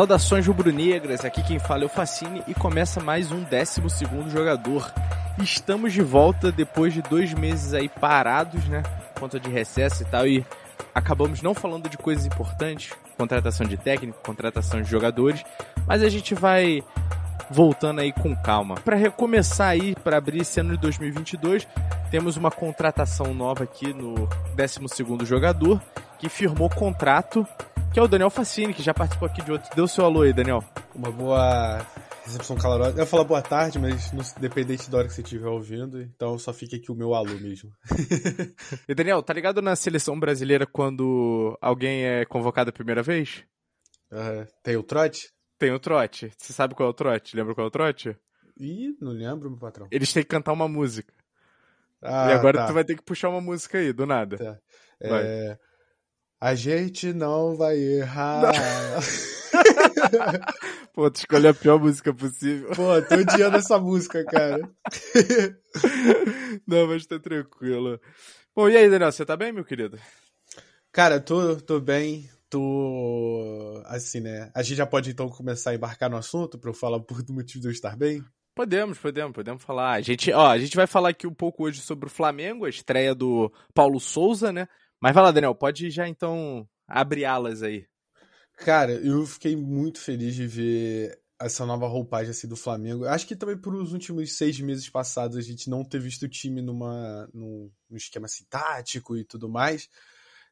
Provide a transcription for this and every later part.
Saudações rubro-negras, aqui quem fala é o Facine e começa mais um 12 jogador. Estamos de volta depois de dois meses aí parados, né? Conta de recesso e tal, e acabamos não falando de coisas importantes, contratação de técnico, contratação de jogadores, mas a gente vai voltando aí com calma. Para recomeçar aí, para abrir esse ano de 2022, temos uma contratação nova aqui no 12 jogador, que firmou contrato, que é o Daniel Facini, que já participou aqui de outro. Deu seu alô aí, Daniel. Uma boa recepção calorosa. Eu ia falar boa tarde, mas não, dependente da hora que você estiver ouvindo, então só fica aqui o meu alô mesmo. e Daniel, tá ligado na seleção brasileira quando alguém é convocado a primeira vez? Tem o trote? Tem o trote. Você sabe qual é o trote? Lembra qual é o trote? Ih, não lembro, meu patrão. Eles têm que cantar uma música. Ah, e agora tá. tu vai ter que puxar uma música aí, do nada. Tá. É... A gente não vai errar. Pô, tu escolheu a pior música possível. Pô, tô odiando essa música, cara. não, mas tá tranquilo. Bom, e aí, Daniel, você tá bem, meu querido? Cara, tô, tô bem. Tô. Assim, né? A gente já pode então começar a embarcar no assunto pra eu falar por do motivo de eu estar bem? Podemos, podemos, podemos falar. A gente, ó, a gente vai falar aqui um pouco hoje sobre o Flamengo, a estreia do Paulo Souza, né? Mas vai lá, Daniel, pode já então abrir alas aí. Cara, eu fiquei muito feliz de ver essa nova roupagem assim, do Flamengo. Acho que também por os últimos seis meses passados a gente não ter visto o time numa, num, num esquema assim, e tudo mais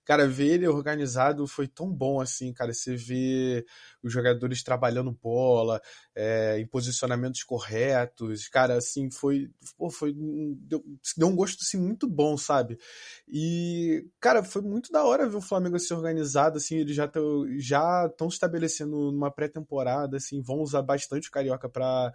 cara, ver ele organizado foi tão bom assim, cara. Você vê os jogadores trabalhando bola, é, em posicionamentos corretos, cara, assim, foi. Pô, foi. Deu, deu um gosto assim, muito bom, sabe? E, cara, foi muito da hora ver o Flamengo assim organizado, assim, eles já estão já estabelecendo uma pré-temporada, assim, vão usar bastante o Carioca para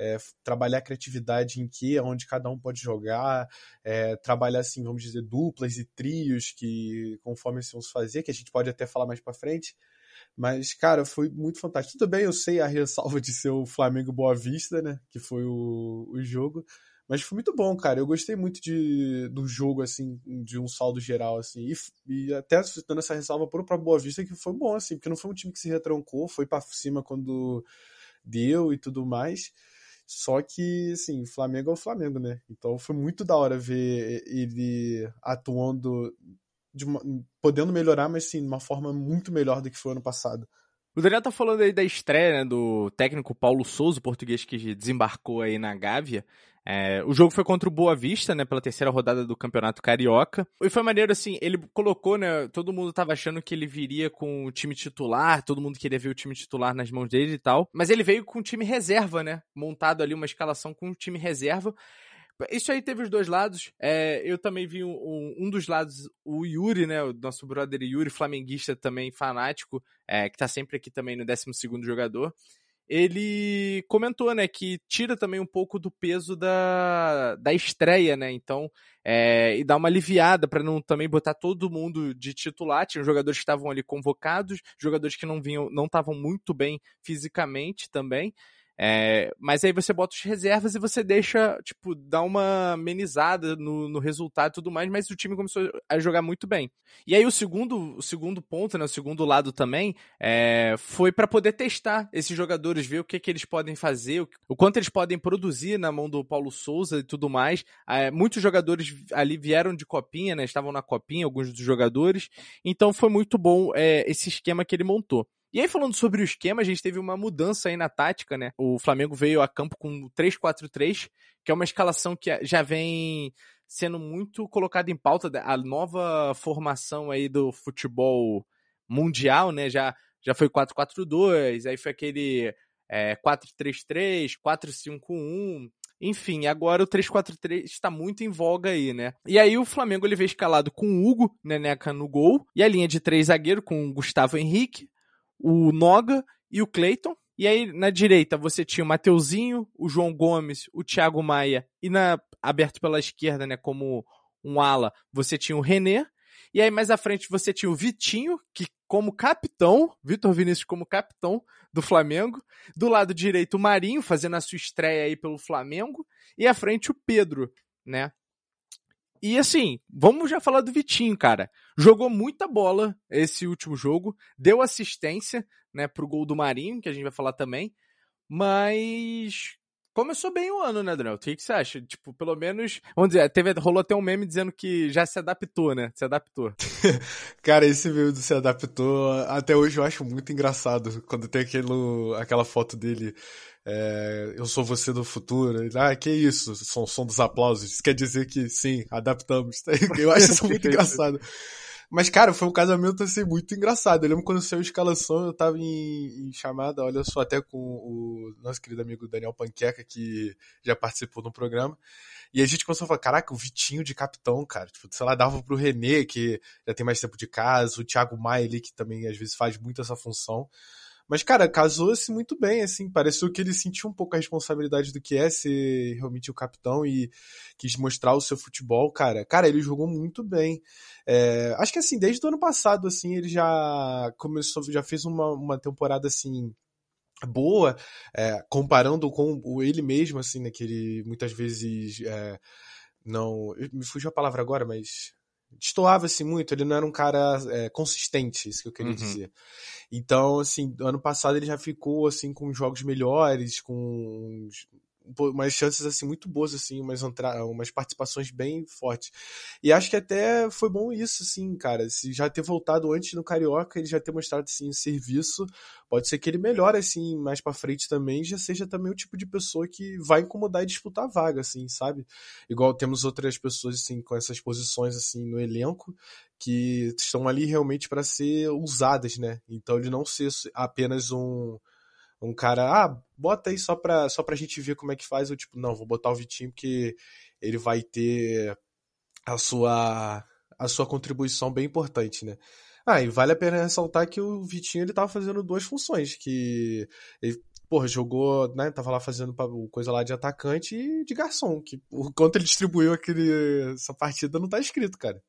é, trabalhar a criatividade em que, onde cada um pode jogar, é, trabalhar, assim, vamos dizer, duplas e trios, que conforme eles vão fazer, que a gente pode até falar mais para frente. Mas, cara, foi muito fantástico. Tudo bem, eu sei a ressalva de ser o Flamengo Boa Vista, né? Que foi o, o jogo. Mas foi muito bom, cara. Eu gostei muito de, do jogo, assim, de um saldo geral, assim. E, e até dando essa ressalva pro pra Boa Vista, que foi bom, assim, porque não foi um time que se retrancou, foi para cima quando deu e tudo mais. Só que, assim, Flamengo é o Flamengo, né? Então foi muito da hora ver ele atuando, uma, podendo melhorar, mas sim, de uma forma muito melhor do que foi ano passado. O Daniel tá falando aí da estreia né, do técnico Paulo Souza, português que desembarcou aí na Gávea. É, o jogo foi contra o Boa Vista, né, pela terceira rodada do Campeonato Carioca. E foi maneiro, assim, ele colocou, né, todo mundo tava achando que ele viria com o time titular, todo mundo queria ver o time titular nas mãos dele e tal. Mas ele veio com o time reserva, né, montado ali uma escalação com o time reserva. Isso aí teve os dois lados. É, eu também vi um, um, dos lados, o Yuri, né? O nosso brother Yuri, flamenguista também, fanático, é, que tá sempre aqui também no 12 jogador. Ele comentou, né, que tira também um pouco do peso da, da estreia, né? Então, é, e dá uma aliviada para não também botar todo mundo de titular. Tinha jogadores que estavam ali convocados, jogadores que não vinham, não estavam muito bem fisicamente também. É, mas aí você bota os reservas e você deixa, tipo, dá uma amenizada no, no resultado e tudo mais, mas o time começou a jogar muito bem. E aí o segundo, o segundo ponto, né, o segundo lado também, é, foi para poder testar esses jogadores, ver o que, que eles podem fazer, o, o, quanto eles podem produzir na mão do Paulo Souza e tudo mais. É, muitos jogadores ali vieram de copinha, né, estavam na copinha, alguns dos jogadores, então foi muito bom é, esse esquema que ele montou. E aí, falando sobre o esquema, a gente teve uma mudança aí na tática, né? O Flamengo veio a campo com 3-4-3, que é uma escalação que já vem sendo muito colocada em pauta, a nova formação aí do futebol mundial, né? Já, já foi 4-4-2, aí foi aquele é, 4-3-3, 4-5-1. Enfim, agora o 3-4-3 está muito em voga aí, né? E aí o Flamengo ele veio escalado com o Hugo Neneca no gol e a linha de três zagueiro com o Gustavo Henrique, o Noga e o Cleiton. E aí, na direita, você tinha o Mateuzinho, o João Gomes, o Thiago Maia, e na aberto pela esquerda, né, como um ala, você tinha o René. E aí, mais à frente, você tinha o Vitinho, que como capitão, Vitor Vinícius como capitão do Flamengo. Do lado direito, o Marinho, fazendo a sua estreia aí pelo Flamengo. E à frente, o Pedro, né? E assim, vamos já falar do Vitinho, cara. Jogou muita bola esse último jogo, deu assistência, né, pro gol do Marinho, que a gente vai falar também. Mas começou bem o ano, né, Daniel? O que, você acha? Tipo, pelo menos, vamos dizer, teve, rolou até um meme dizendo que já se adaptou, né? Se adaptou. Cara, esse meme do se adaptou, até hoje eu acho muito engraçado, quando tem aquele, aquela foto dele é, eu sou você do futuro. Ah, que isso? Som, som dos aplausos. Isso quer dizer que sim, adaptamos. Eu acho isso muito engraçado. Mas, cara, foi um casamento assim muito engraçado. Eu lembro quando saiu a escalação, eu tava em, em, chamada, olha só, até com o nosso querido amigo Daniel Panqueca, que já participou do programa. E a gente começou a falar, caraca, o Vitinho de capitão, cara. Tipo, sei lá, dava pro René, que já tem mais tempo de casa, o Thiago Maia ali, que também às vezes faz muito essa função. Mas, cara, casou-se muito bem, assim. Pareceu que ele sentiu um pouco a responsabilidade do que é ser realmente o capitão e quis mostrar o seu futebol, cara. Cara, ele jogou muito bem. É, acho que, assim, desde o ano passado, assim, ele já começou, já fez uma, uma temporada, assim, boa, é, comparando com o ele mesmo, assim, né, que ele muitas vezes é, não... Me fugiu a palavra agora, mas destoava-se muito, ele não era um cara é, consistente, isso que eu queria uhum. dizer. Então, assim, ano passado ele já ficou, assim, com jogos melhores, com umas chances assim muito boas assim, umas umas participações bem fortes. E acho que até foi bom isso assim, cara. Se já ter voltado antes no carioca, ele já ter mostrado assim serviço, pode ser que ele melhore assim mais para frente também, já seja também o tipo de pessoa que vai incomodar e disputar vaga assim, sabe? Igual temos outras pessoas assim com essas posições assim no elenco que estão ali realmente para ser usadas, né? Então ele não ser apenas um um cara, ah, bota aí só pra, só pra gente ver como é que faz. Eu, tipo, não, vou botar o Vitinho porque ele vai ter a sua, a sua contribuição bem importante, né? Ah, e vale a pena ressaltar que o Vitinho ele tava fazendo duas funções, que ele, porra, jogou, né, tava lá fazendo coisa lá de atacante e de garçom, que o quanto ele distribuiu aquele, essa partida não tá escrito, cara.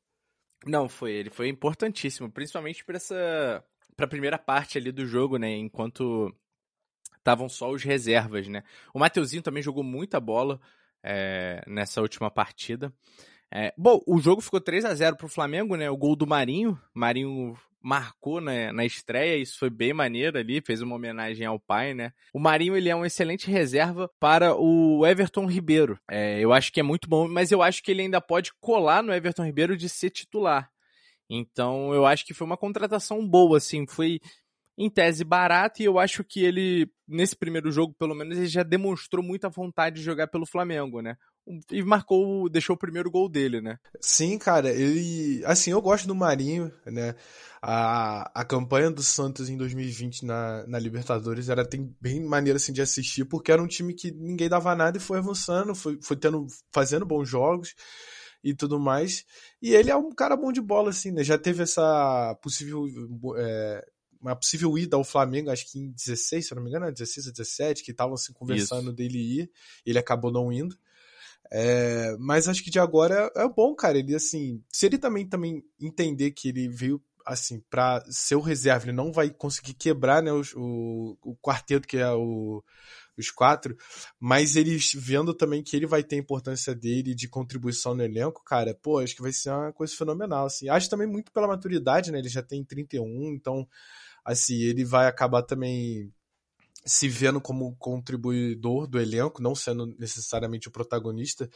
Não, foi, ele foi importantíssimo, principalmente para essa, pra primeira parte ali do jogo, né, enquanto estavam só os reservas, né? O Mateuzinho também jogou muita bola é, nessa última partida. É, bom, o jogo ficou 3 a 0 pro Flamengo, né? O gol do Marinho. Marinho marcou né, na estreia, isso foi bem maneiro ali, fez uma homenagem ao pai, né? O Marinho, ele é uma excelente reserva para o Everton Ribeiro. É, eu acho que é muito bom, mas eu acho que ele ainda pode colar no Everton Ribeiro de ser titular. Então, eu acho que foi uma contratação boa, assim, foi em tese barato e eu acho que ele, nesse primeiro jogo, pelo menos, ele já demonstrou muita vontade de jogar pelo Flamengo, né? E marcou, deixou o primeiro gol dele, né? Sim, cara, ele. Assim, eu gosto do Marinho, né? A, a campanha do Santos em 2020 na, na Libertadores era tem, bem maneira assim, de assistir, porque era um time que ninguém dava nada e foi avançando, foi, foi tendo, fazendo bons jogos e tudo mais. E ele é um cara bom de bola, assim, né? Já teve essa possível é, uma possível ida ao Flamengo, acho que em 16, se não me engano, 16 a 17, que estavam assim, conversando Isso. dele ir, ele acabou não indo. É, mas acho que de agora é, é, bom, cara. Ele, assim, se ele também, também entender que ele veio, assim, para ser o reserva, ele não vai conseguir quebrar, né, o, o, o quarteto que é o, os quatro, mas eles vendo também que ele vai ter a importância dele de contribuição no elenco, cara, pô, acho que vai ser uma coisa fenomenal, assim. Acho também muito pela maturidade, né, ele já tem 31, então assim, ele vai acabar também se vendo como contribuidor do elenco, não sendo necessariamente o protagonista,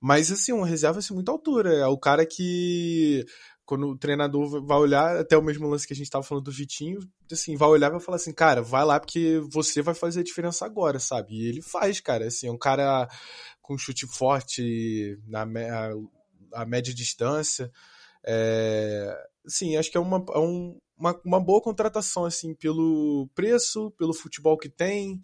mas assim, uma reserva assim, muito altura. É o cara que, quando o treinador vai olhar, até o mesmo lance que a gente estava falando do Vitinho, assim, vai olhar e vai falar assim, cara, vai lá porque você vai fazer a diferença agora, sabe? E ele faz, cara. Assim, é um cara com chute forte na a, a média distância. É, sim, acho que é, uma, é um, uma, uma boa contratação, assim, pelo preço, pelo futebol que tem.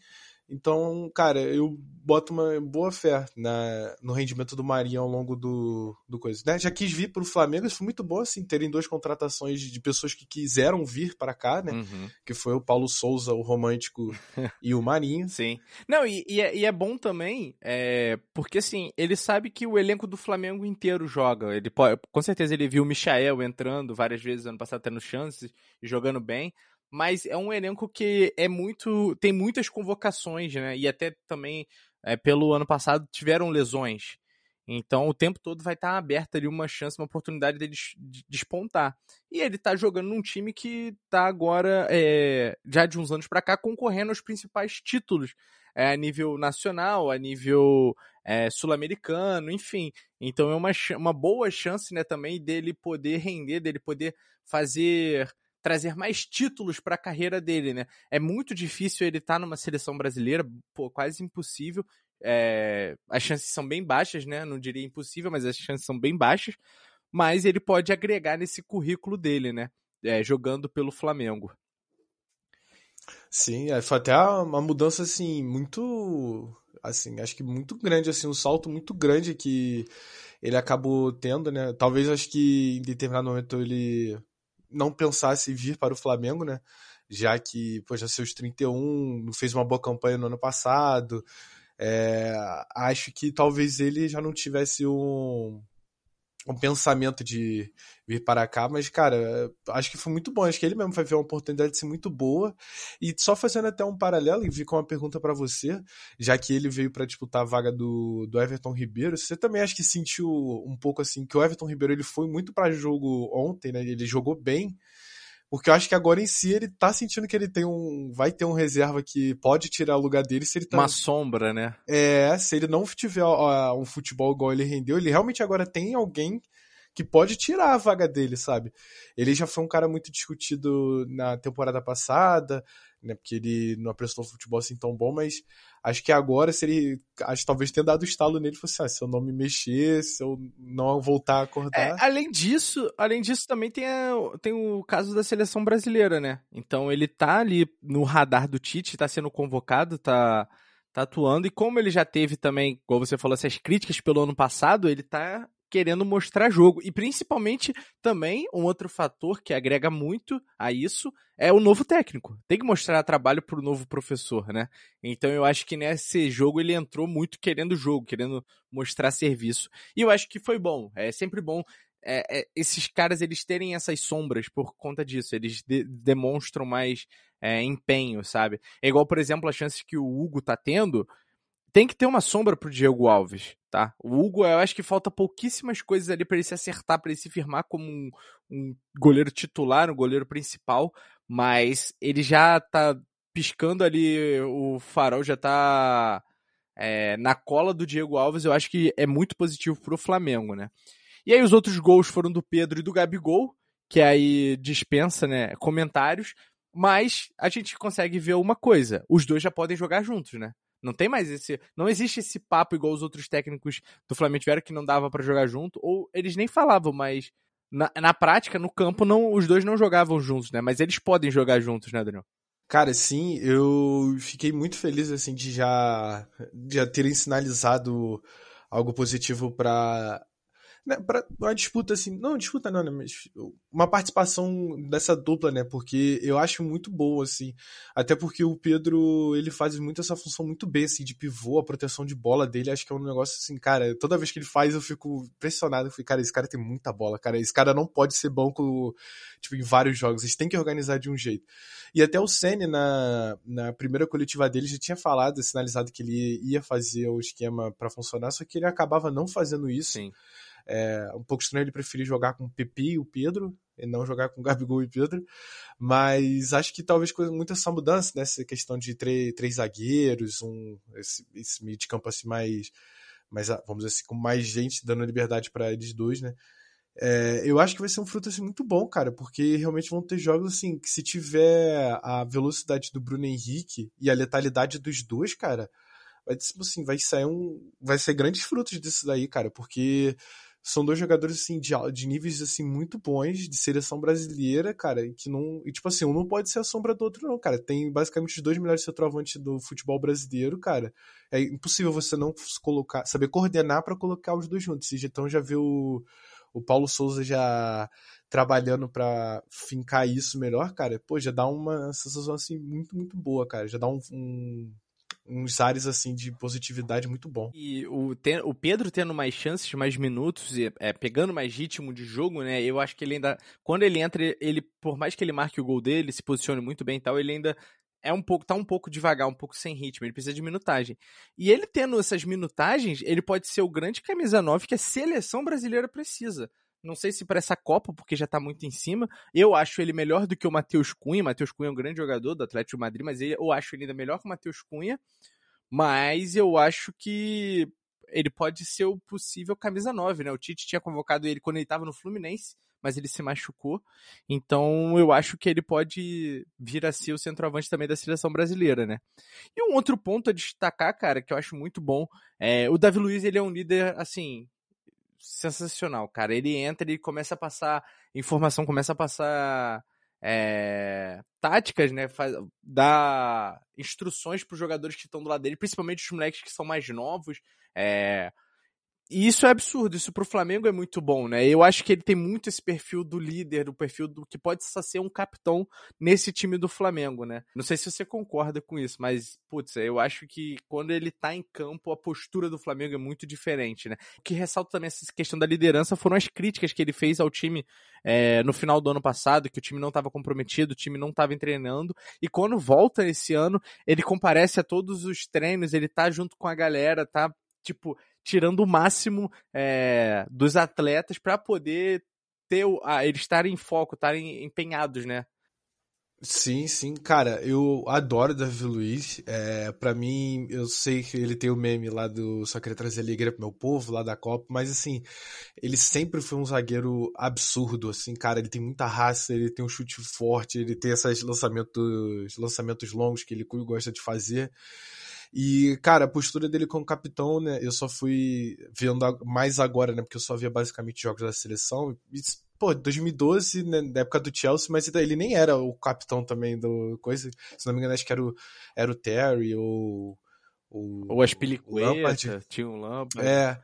Então, cara, eu boto uma boa fé na, no rendimento do Marinho ao longo do, do coisa. Né? Já quis vir para o Flamengo, isso foi muito bom, assim, terem duas contratações de, pessoas que quiseram vir para cá, né? Uhum. Que foi o Paulo Souza, o romântico, e o Marinho. Sim. Não, e, e, é, e é, bom também, é, porque assim, ele sabe que o elenco do Flamengo inteiro joga. Ele pode, com certeza ele viu o Michael entrando várias vezes ano passado, tendo chances e jogando bem mas é um elenco que é muito. tem muitas convocações, né? E até também, é, pelo ano passado, tiveram lesões. Então o tempo todo vai estar tá aberta ali uma chance, uma oportunidade dele despontar. E ele está jogando num time que está agora, é, já de uns anos para cá, concorrendo aos principais títulos é, a nível nacional, a nível é, sul-americano, enfim. Então é uma, uma boa chance né, também dele poder render, dele poder fazer trazer mais títulos para a carreira dele, né? É muito difícil ele estar tá numa seleção brasileira, pô, quase impossível. É, as chances são bem baixas, né? Não diria impossível, mas as chances são bem baixas. Mas ele pode agregar nesse currículo dele, né? É, jogando pelo Flamengo. Sim, é, foi até uma mudança assim muito assim, acho que muito grande assim, um salto muito grande que ele acabou tendo, né? Talvez acho que em determinado momento ele não pensasse em vir para o Flamengo, né? Já que, já seus 31, fez uma boa campanha no ano passado, é, acho que talvez ele já não tivesse um, um pensamento de vir para cá, mas, cara, acho que foi muito bom. Acho que ele mesmo vai ver uma oportunidade de ser muito boa. E só fazendo até um paralelo, e vi com uma pergunta para você, já que ele veio para disputar a vaga do, do Everton Ribeiro, você também acha que sentiu um pouco assim que o Everton Ribeiro ele foi muito para jogo ontem, né? Ele jogou bem. Porque eu acho que agora em si ele tá sentindo que ele tem um. Vai ter um reserva que pode tirar o lugar dele se ele tá. Uma sombra, né? É, se ele não tiver ó, um futebol igual ele rendeu, ele realmente agora tem alguém que pode tirar a vaga dele, sabe? Ele já foi um cara muito discutido na temporada passada, né? Porque ele não apresentou futebol assim tão bom, mas acho que agora, se ele. Acho que talvez tenha dado estalo nele, fosse assim, ah, se eu não me mexer, se eu não voltar a acordar. É, além disso, além disso, também tem, a, tem o caso da seleção brasileira, né? Então ele tá ali no radar do Tite, tá sendo convocado, tá, tá atuando, e como ele já teve também, como você falou, essas críticas pelo ano passado, ele tá querendo mostrar jogo. E principalmente também um outro fator que agrega muito a isso é o novo técnico. Tem que mostrar trabalho para o novo professor, né? Então eu acho que nesse jogo ele entrou muito querendo jogo, querendo mostrar serviço. E eu acho que foi bom. É sempre bom é, é, esses caras eles terem essas sombras por conta disso. Eles de demonstram mais é, empenho, sabe? É igual, por exemplo, as chances que o Hugo tá tendo tem que ter uma sombra pro Diego Alves, tá? O Hugo, eu acho que falta pouquíssimas coisas ali para ele se acertar, para ele se firmar como um, um, goleiro titular, um goleiro principal, mas ele já tá piscando ali, o farol já tá é, na cola do Diego Alves, eu acho que é muito positivo pro Flamengo, né? E aí os outros gols foram do Pedro e do Gabigol, que aí dispensa, né, comentários, mas a gente consegue ver uma coisa, os dois já podem jogar juntos, né? Não tem mais esse. Não existe esse papo igual os outros técnicos do Flamengo tiveram que não dava para jogar junto, ou eles nem falavam, mas na, na prática, no campo, não os dois não jogavam juntos, né? Mas eles podem jogar juntos, né, Daniel? Cara, sim, eu fiquei muito feliz assim de já, de já terem sinalizado algo positivo para né, uma disputa assim, não disputa não, né, mas uma participação dessa dupla, né, porque eu acho muito boa assim, até porque o Pedro, ele faz muito essa função muito bem assim de pivô, a proteção de bola dele, acho que é um negócio assim, cara, toda vez que ele faz eu fico impressionado, eu fico, cara, esse cara tem muita bola, cara, esse cara não pode ser banco tipo em vários jogos, eles têm que organizar de um jeito. E até o Senna na, na primeira coletiva dele já tinha falado, sinalizado que ele ia fazer o esquema para funcionar, só que ele acabava não fazendo isso. Sim. É um pouco estranho ele preferir jogar com o Pepe e o Pedro, e não jogar com o Gabigol e Pedro. Mas acho que talvez muita essa mudança, né? Essa questão de três, três zagueiros, um, esse, esse meio de campo assim mais, mais, vamos dizer assim, com mais gente dando liberdade para eles dois, né? É, eu acho que vai ser um fruto assim, muito bom, cara, porque realmente vão ter jogos assim que se tiver a velocidade do Bruno Henrique e a letalidade dos dois, cara, vai tipo assim, vai sair um, vai ser grandes frutos disso daí, cara, porque são dois jogadores assim de, de níveis assim muito bons de seleção brasileira, cara, que não, e tipo assim, um não pode ser a sombra do outro não, cara. Tem basicamente os dois melhores centroavantes do futebol brasileiro, cara. É impossível você não colocar, saber coordenar para colocar os dois juntos. Então já viu o, o Paulo Souza já trabalhando para fincar isso melhor, cara. Pô, já dá uma sensação assim muito muito boa, cara. Já dá um, um uns ares assim de positividade muito bom. E o, ten, o Pedro tendo mais chances, mais minutos, e, é, pegando mais ritmo de jogo, né? Eu acho que ele ainda. Quando ele entra, ele, por mais que ele marque o gol dele, se posicione muito bem e tal, ele ainda é um pouco, tá um pouco devagar, um pouco sem ritmo, ele precisa de minutagem. E ele tendo essas minutagens, ele pode ser o grande camisa 9 que a seleção brasileira precisa. Não sei se para essa Copa, porque já tá muito em cima. Eu acho ele melhor do que o Matheus Cunha. Matheus Cunha é um grande jogador do Atlético Madrid, mas eu acho ele ainda melhor que o Matheus Cunha. Mas eu acho que ele pode ser o possível camisa 9, né? O Tite tinha convocado ele quando ele estava no Fluminense mas ele se machucou. Então eu acho que ele pode vir a ser o centroavante também da seleção brasileira, né? E um outro ponto a destacar, cara, que eu acho muito bom, é o Davi Luiz, ele é um líder, assim, sensacional, cara. Ele entra, ele começa a passar informação, começa a passar é, táticas, né? Faz, dá instruções para os jogadores que estão do lado dele, principalmente os moleques que são mais novos. É, e isso é absurdo, isso pro Flamengo é muito bom, né? Eu acho que ele tem muito esse perfil do líder, do perfil do que pode ser um capitão nesse time do Flamengo, né? Não sei se você concorda com isso, mas, putz, eu acho que quando ele tá em campo, a postura do Flamengo é muito diferente, né? O que ressalta também essa questão da liderança foram as críticas que ele fez ao time é, no final do ano passado, que o time não estava comprometido, o time não estava treinando, e quando volta esse ano, ele comparece a todos os treinos, ele tá junto com a galera, tá, tipo tirando o máximo é, dos atletas para poder ter ah, eles estarem em foco, estarem empenhados, né? Sim, sim, cara, eu adoro o Davi Luiz. É, para mim, eu sei que ele tem o meme lá do Só Queria Trazer Alegria pro meu povo, lá da Copa, mas assim, ele sempre foi um zagueiro absurdo, assim, cara. Ele tem muita raça, ele tem um chute forte, ele tem esses lançamentos, lançamentos longos que ele gosta de fazer. E, cara, a postura dele como capitão, né? Eu só fui vendo mais agora, né? Porque eu só via basicamente jogos da seleção. E, pô, 2012, né, na época do Chelsea, mas ele nem era o capitão também do coisa. Se não me engano, acho que era o, era o Terry ou. Ou, ou as Pilicueta, tinha um Lampard. É.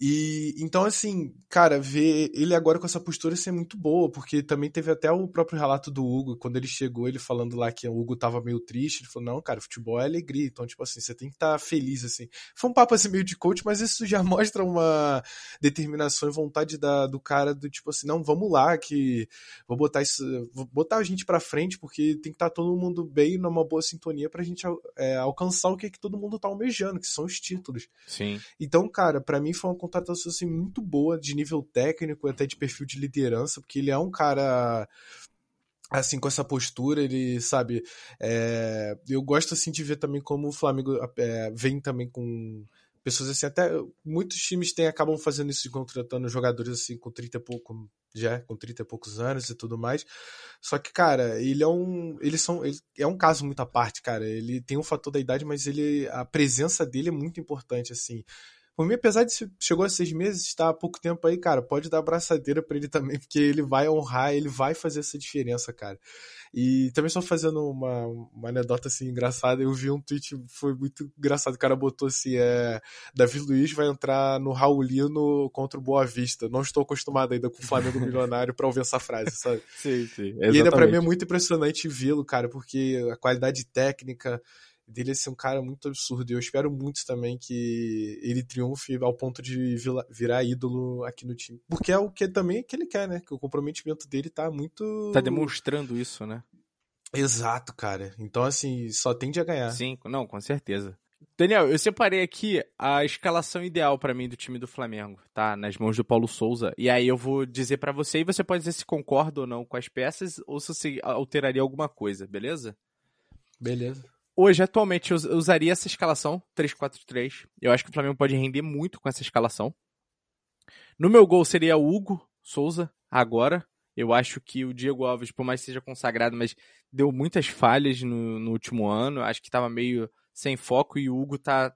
E então, assim, cara, ver ele agora com essa postura ser muito boa, porque também teve até o próprio relato do Hugo, quando ele chegou, ele falando lá que o Hugo tava meio triste, ele falou: Não, cara, futebol é alegria, então, tipo assim, você tem que estar tá feliz, assim. Foi um papo assim meio de coach, mas isso já mostra uma determinação e vontade da, do cara do tipo assim: Não, vamos lá, que vou botar isso, vou botar a gente pra frente, porque tem que estar tá todo mundo bem, numa boa sintonia pra gente é, alcançar o que, é que todo mundo tá almejando, que são os títulos. Sim. Então, cara, para mim foi uma contratação assim, muito boa, de nível técnico, até de perfil de liderança, porque ele é um cara assim, com essa postura, ele, sabe, é, eu gosto, assim, de ver também como o Flamengo é, vem também com pessoas, assim, até muitos times têm, acabam fazendo isso, contratando jogadores, assim, com 30 e pouco, já, com 30 e poucos anos e tudo mais, só que, cara, ele é um, eles são, ele é um caso muito à parte, cara, ele tem um fator da idade, mas ele, a presença dele é muito importante, assim, por mim, apesar de chegou a seis meses, está há pouco tempo aí, cara, pode dar abraçadeira para ele também, porque ele vai honrar, ele vai fazer essa diferença, cara. E também só fazendo uma, uma anedota assim engraçada, eu vi um tweet, foi muito engraçado, o cara botou assim, é, Davi Luiz vai entrar no Raulino contra o Boa Vista. Não estou acostumado ainda com o Flamengo milionário para ouvir essa frase, sabe? sim, sim. Exatamente. E ainda pra mim é muito impressionante vê-lo, cara, porque a qualidade técnica, dele ser um cara muito absurdo. E eu espero muito também que ele triunfe ao ponto de virar ídolo aqui no time. Porque é o que também que ele quer, né? Que o comprometimento dele tá muito. Tá demonstrando isso, né? Exato, cara. Então, assim, só tende a ganhar. Sim, não, com certeza. Daniel, eu separei aqui a escalação ideal para mim do time do Flamengo, tá? Nas mãos do Paulo Souza. E aí eu vou dizer para você e você pode dizer se concorda ou não com as peças ou se você alteraria alguma coisa, beleza? Beleza hoje, atualmente, eu usaria essa escalação, 3-4-3. Eu acho que o Flamengo pode render muito com essa escalação. No meu gol seria o Hugo Souza, agora. Eu acho que o Diego Alves, por mais que seja consagrado, mas deu muitas falhas no, no último ano. Acho que estava meio sem foco e o Hugo tá,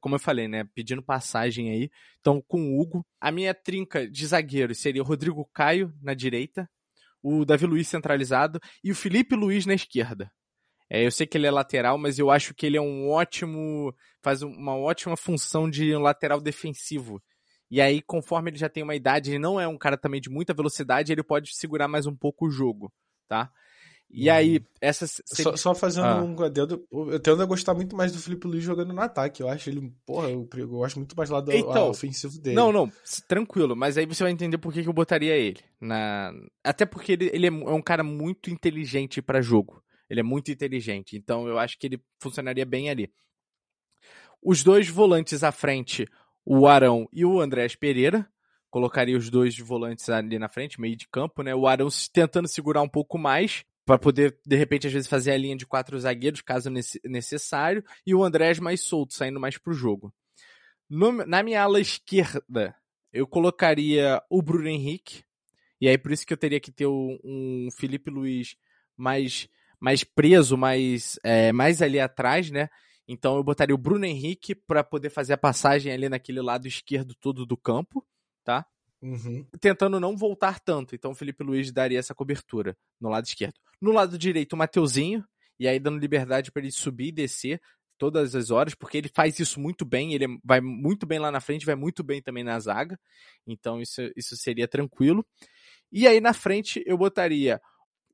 como eu falei, né, pedindo passagem aí. Então, com o Hugo, a minha trinca de zagueiros seria o Rodrigo Caio na direita, o Davi Luiz centralizado e o Felipe Luiz na esquerda. É, eu sei que ele é lateral, mas eu acho que ele é um ótimo. faz uma ótima função de um lateral defensivo. E aí, conforme ele já tem uma idade, ele não é um cara também de muita velocidade, ele pode segurar mais um pouco o jogo, tá? E aí, uhum. essas. Só, só fazendo ah. um adendo, eu tendo a gostar muito mais do Felipe Luiz jogando no ataque. Eu acho ele, porra, eu, eu gosto muito mais lá do então, ofensivo dele. Não, não, tranquilo, mas aí você vai entender por que, que eu botaria ele. Na... Até porque ele, ele é um cara muito inteligente para jogo. Ele é muito inteligente. Então eu acho que ele funcionaria bem ali. Os dois volantes à frente, o Arão e o Andrés Pereira. Colocaria os dois volantes ali na frente, meio de campo, né? O Arão tentando segurar um pouco mais, para poder, de repente, às vezes, fazer a linha de quatro zagueiros, caso necessário, e o Andrés mais solto, saindo mais pro jogo. No, na minha ala esquerda, eu colocaria o Bruno Henrique, e aí por isso que eu teria que ter um, um Felipe Luiz mais, mais preso, mais, é, mais ali atrás, né? Então eu botaria o Bruno Henrique para poder fazer a passagem ali naquele lado esquerdo todo do campo, tá? Uhum. Tentando não voltar tanto. Então o Felipe Luiz daria essa cobertura no lado esquerdo. No lado direito, o Mateuzinho, e aí dando liberdade para ele subir e descer todas as horas, porque ele faz isso muito bem, ele vai muito bem lá na frente, vai muito bem também na zaga. Então isso, isso seria tranquilo. E aí na frente eu botaria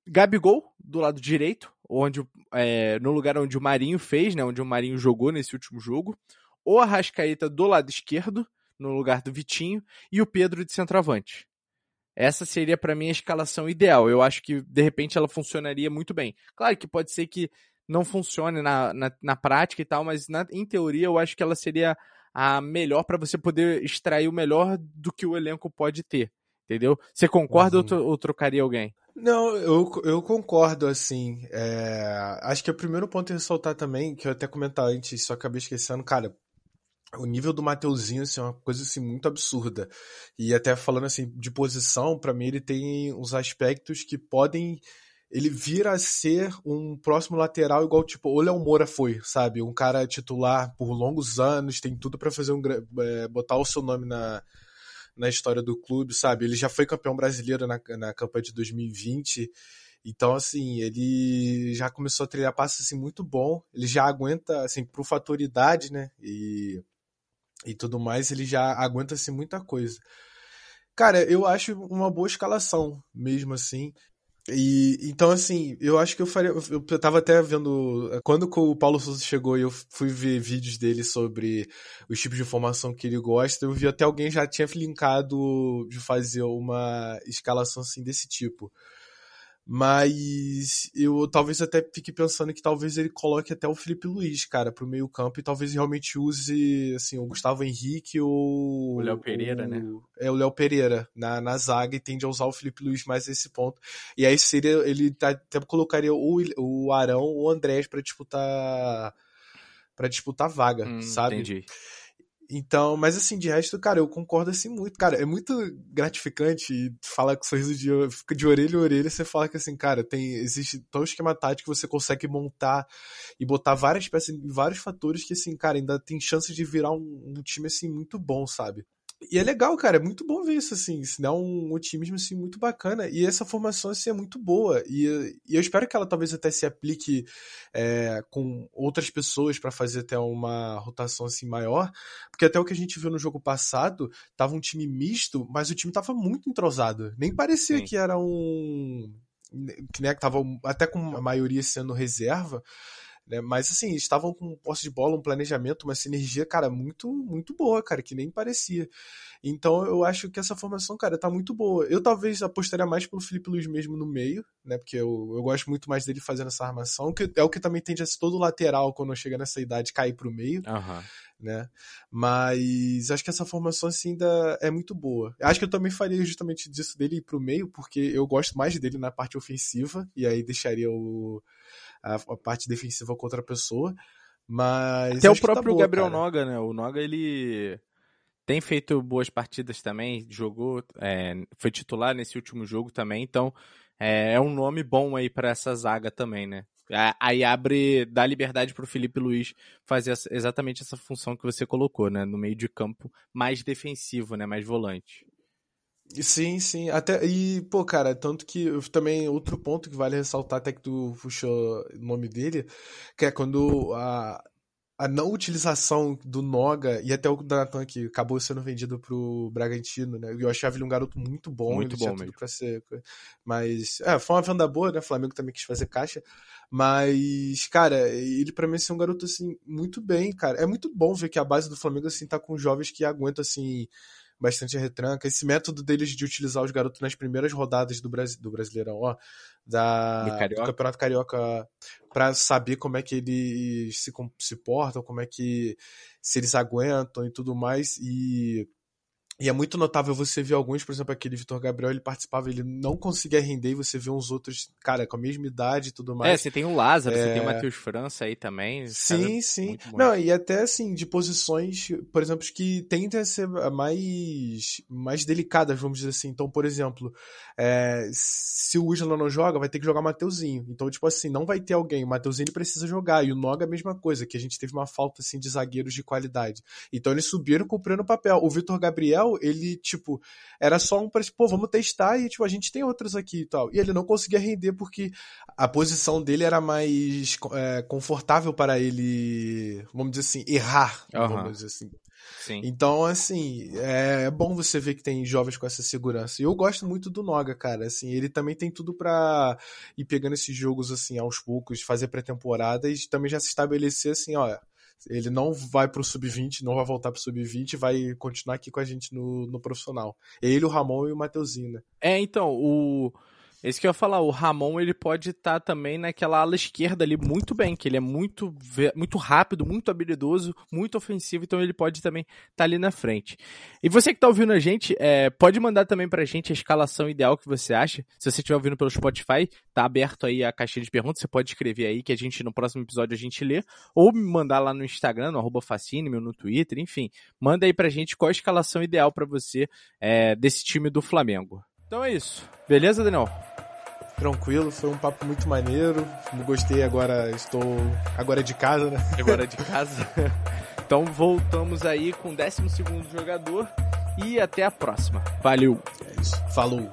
Gabigol do lado direito, onde é, no lugar onde o Marinho fez, né, onde o Marinho jogou nesse último jogo, ou a Rascaeta do lado esquerdo, no lugar do Vitinho, e o Pedro de centroavante. Essa seria para mim a escalação ideal. Eu acho que de repente ela funcionaria muito bem. Claro que pode ser que não funcione na, na, na prática e tal, mas na, em teoria eu acho que ela seria a melhor para você poder extrair o melhor do que o elenco pode ter. Entendeu? Você concorda uhum. ou, ou, trocaria alguém? Não, eu, eu concordo, assim. É... Acho que o primeiro ponto a ressaltar também, que eu até comentar antes, só acabei esquecendo, cara, o nível do Mateuzinho assim, é uma coisa assim, muito absurda. E até falando assim de posição, para mim ele tem uns aspectos que podem ele vira a ser um próximo lateral igual tipo o Léo Moura foi, sabe? Um cara titular por longos anos, tem tudo para fazer um é, botar o seu nome na, na história do clube, sabe? Ele já foi campeão brasileiro na, na campanha de 2020. Então, assim, ele já começou a trilhar passos assim, muito bom. Ele já aguenta, assim, pro fator idade, né? E e tudo mais, ele já aguenta-se muita coisa. Cara, eu acho uma boa escalação, mesmo assim. E então, assim, eu acho que eu faria. Eu, eu tava até vendo. Quando o Paulo Souza chegou e eu fui ver vídeos dele sobre os tipos de informação que ele gosta, eu vi até alguém já tinha linkado de fazer uma escalação assim desse tipo. Mas eu talvez até fique pensando que talvez ele coloque até o Felipe Luiz, cara, pro meio campo e talvez realmente use, assim, o Gustavo Henrique ou... O Léo Pereira, né? o, né? É, o Léo Pereira na, na zaga e tende a usar o Felipe Luiz mais nesse ponto. E aí seria, ele tá, até colocaria o, o Arão ou o Andrés para disputar para disputar vaga, hum, sabe? Entendi. Então, mas assim, de resto, cara, eu concordo assim muito. Cara, é muito gratificante falar com sorriso de, de orelha a orelha. Você fala que assim, cara, tem existe tão esquema tático que você consegue montar e botar várias peças vários fatores que, assim, cara, ainda tem chance de virar um, um time assim muito bom, sabe? E é legal, cara, é muito bom ver isso, assim, isso dá um otimismo, assim, muito bacana, e essa formação, assim, é muito boa, e, e eu espero que ela talvez até se aplique é, com outras pessoas para fazer até uma rotação, assim, maior, porque até o que a gente viu no jogo passado, tava um time misto, mas o time tava muito entrosado, nem parecia Sim. que era um... que né, tava até com a maioria sendo reserva, né? Mas assim, estavam com posse de bola, um planejamento, uma sinergia, cara, muito muito boa, cara, que nem parecia. Então eu acho que essa formação, cara, tá muito boa. Eu talvez apostaria mais pelo Felipe Luiz mesmo no meio, né? Porque eu, eu gosto muito mais dele fazendo essa armação, que é o que também tende a ser todo lateral quando chega nessa idade cair pro meio. Uhum. Né? Mas acho que essa formação assim ainda é muito boa. Acho que eu também faria justamente disso dele ir pro meio, porque eu gosto mais dele na parte ofensiva, e aí deixaria o, a, a parte defensiva contra a pessoa. Mas. Até o tá próprio tá boa, Gabriel cara. Noga, né? O Noga, ele tem feito boas partidas também, jogou, é, foi titular nesse último jogo também, então é, é um nome bom aí para essa zaga também, né? Aí abre, dá liberdade para o Felipe Luiz fazer exatamente essa função que você colocou, né? No meio de campo, mais defensivo, né? Mais volante. Sim, sim. Até, e, pô, cara, tanto que também outro ponto que vale ressaltar, até que tu puxou o nome dele, que é quando a, a não utilização do Noga e até o Donatan que acabou sendo vendido pro Bragantino, né? Eu achava ele um garoto muito bom, muito bom mesmo. Pra ser, mas é, foi uma venda boa, né? O Flamengo também quis fazer caixa, mas cara, ele para mim assim, é um garoto assim muito bem, cara. É muito bom ver que a base do Flamengo assim tá com jovens que aguentam assim bastante retranca. Esse método deles de utilizar os garotos nas primeiras rodadas do, Brasi do Brasileirão, ó, da, do, do Campeonato Carioca, para saber como é que eles se, se portam, como é que se eles aguentam e tudo mais. E e é muito notável você ver alguns, por exemplo, aquele Vitor Gabriel, ele participava, ele não conseguia render, e você vê uns outros, cara, com a mesma idade e tudo mais. É, você tem o Lázaro, é... você tem o Matheus França aí também. Sim, sim. Não, e até assim, de posições, por exemplo, que tendem a ser mais, mais delicadas, vamos dizer assim. Então, por exemplo, é, se o Isla não joga, vai ter que jogar o Mateuzinho. Então, tipo assim, não vai ter alguém. O Mateuzinho precisa jogar. E o Noga a mesma coisa, que a gente teve uma falta assim, de zagueiros de qualidade. Então, eles subiram cumprindo o papel. O Vitor Gabriel, ele, tipo, era só um para, pô, vamos testar e, tipo, a gente tem outros aqui e tal. E ele não conseguia render porque a posição dele era mais é, confortável para ele, vamos dizer assim, errar, uhum. vamos dizer assim. Sim. Então, assim, é, bom você ver que tem jovens com essa segurança. E eu gosto muito do Noga, cara. Assim, ele também tem tudo para ir pegando esses jogos, assim, aos poucos, fazer pré-temporada e também já se estabelecer, assim, ó, ele não vai pro sub-20, não vai voltar pro sub-20, vai continuar aqui com a gente no, no profissional. Ele, o Ramon e o Mateuzinho, né? É, então, o esse que eu ia falar, o Ramon ele pode estar tá também naquela ala esquerda ali muito bem, que ele é muito, muito rápido, muito habilidoso, muito ofensivo, então ele pode também estar tá ali na frente. E você que está ouvindo a gente, é, pode mandar também pra gente a escalação ideal que você acha. Se você estiver ouvindo pelo Spotify, tá aberto aí a caixinha de perguntas, você pode escrever aí que a gente no próximo episódio a gente lê, ou me mandar lá no Instagram, no arroba Facine, no Twitter, enfim. Manda aí pra gente qual a escalação ideal para você é, desse time do Flamengo. Então é isso. Beleza, Daniel? Tranquilo, foi um papo muito maneiro. Gostei agora, estou agora de casa, né? Agora de casa. então voltamos aí com o 12 jogador e até a próxima. Valeu. É isso. Falou.